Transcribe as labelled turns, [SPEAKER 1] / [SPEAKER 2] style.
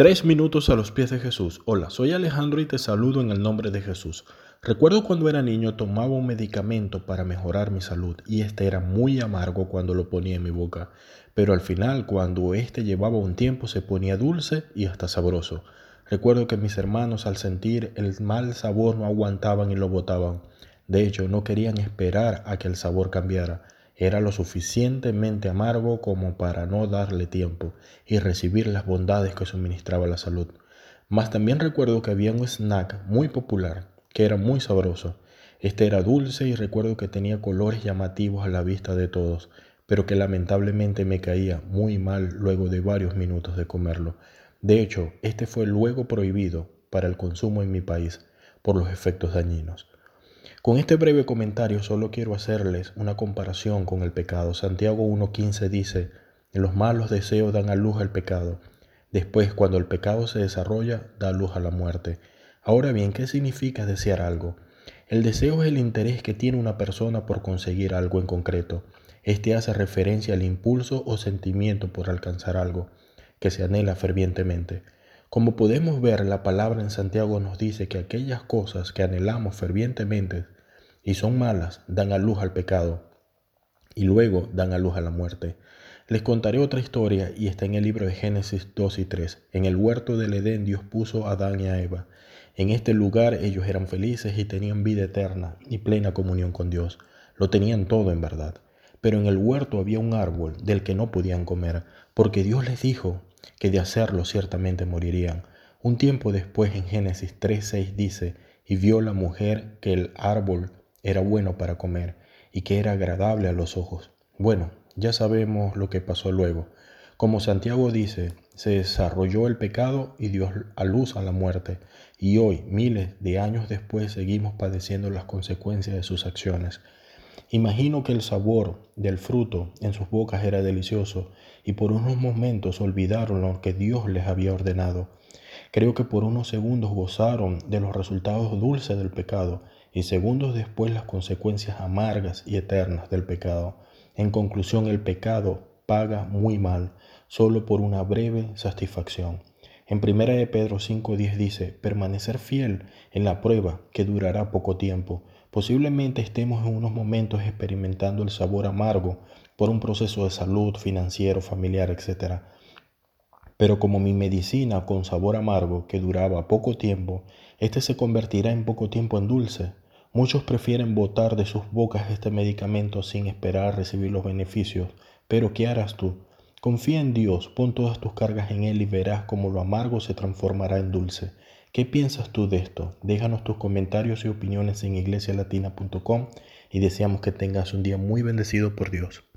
[SPEAKER 1] Tres minutos a los pies de Jesús. Hola, soy Alejandro y te saludo en el nombre de Jesús. Recuerdo cuando era niño tomaba un medicamento para mejorar mi salud y este era muy amargo cuando lo ponía en mi boca, pero al final cuando este llevaba un tiempo se ponía dulce y hasta sabroso. Recuerdo que mis hermanos al sentir el mal sabor no aguantaban y lo botaban. De hecho, no querían esperar a que el sabor cambiara era lo suficientemente amargo como para no darle tiempo y recibir las bondades que suministraba la salud. Mas también recuerdo que había un snack muy popular que era muy sabroso. Este era dulce y recuerdo que tenía colores llamativos a la vista de todos, pero que lamentablemente me caía muy mal luego de varios minutos de comerlo. De hecho, este fue luego prohibido para el consumo en mi país por los efectos dañinos. Con este breve comentario solo quiero hacerles una comparación con el pecado. Santiago 1.15 dice, los malos deseos dan a luz al pecado. Después, cuando el pecado se desarrolla, da luz a la muerte. Ahora bien, ¿qué significa desear algo? El deseo es el interés que tiene una persona por conseguir algo en concreto. Este hace referencia al impulso o sentimiento por alcanzar algo que se anhela fervientemente. Como podemos ver, la palabra en Santiago nos dice que aquellas cosas que anhelamos fervientemente y son malas dan a luz al pecado y luego dan a luz a la muerte. Les contaré otra historia y está en el libro de Génesis 2 y 3. En el huerto del Edén Dios puso a Adán y a Eva. En este lugar ellos eran felices y tenían vida eterna y plena comunión con Dios. Lo tenían todo en verdad. Pero en el huerto había un árbol del que no podían comer, porque Dios les dijo, que de hacerlo ciertamente morirían. Un tiempo después en Génesis 3.6 dice, y vio la mujer que el árbol era bueno para comer y que era agradable a los ojos. Bueno, ya sabemos lo que pasó luego. Como Santiago dice, se desarrolló el pecado y dio a luz a la muerte, y hoy, miles de años después, seguimos padeciendo las consecuencias de sus acciones. Imagino que el sabor del fruto en sus bocas era delicioso y por unos momentos olvidaron lo que Dios les había ordenado. Creo que por unos segundos gozaron de los resultados dulces del pecado y segundos después las consecuencias amargas y eternas del pecado. En conclusión, el pecado paga muy mal solo por una breve satisfacción. En 1 de Pedro 5.10 dice, permanecer fiel en la prueba que durará poco tiempo. Posiblemente estemos en unos momentos experimentando el sabor amargo por un proceso de salud, financiero, familiar, etc. Pero como mi medicina con sabor amargo que duraba poco tiempo, este se convertirá en poco tiempo en dulce. Muchos prefieren botar de sus bocas este medicamento sin esperar recibir los beneficios. Pero ¿qué harás tú? Confía en Dios, pon todas tus cargas en Él y verás cómo lo amargo se transformará en dulce. ¿Qué piensas tú de esto? Déjanos tus comentarios y opiniones en iglesialatina.com y deseamos que tengas un día muy bendecido por Dios.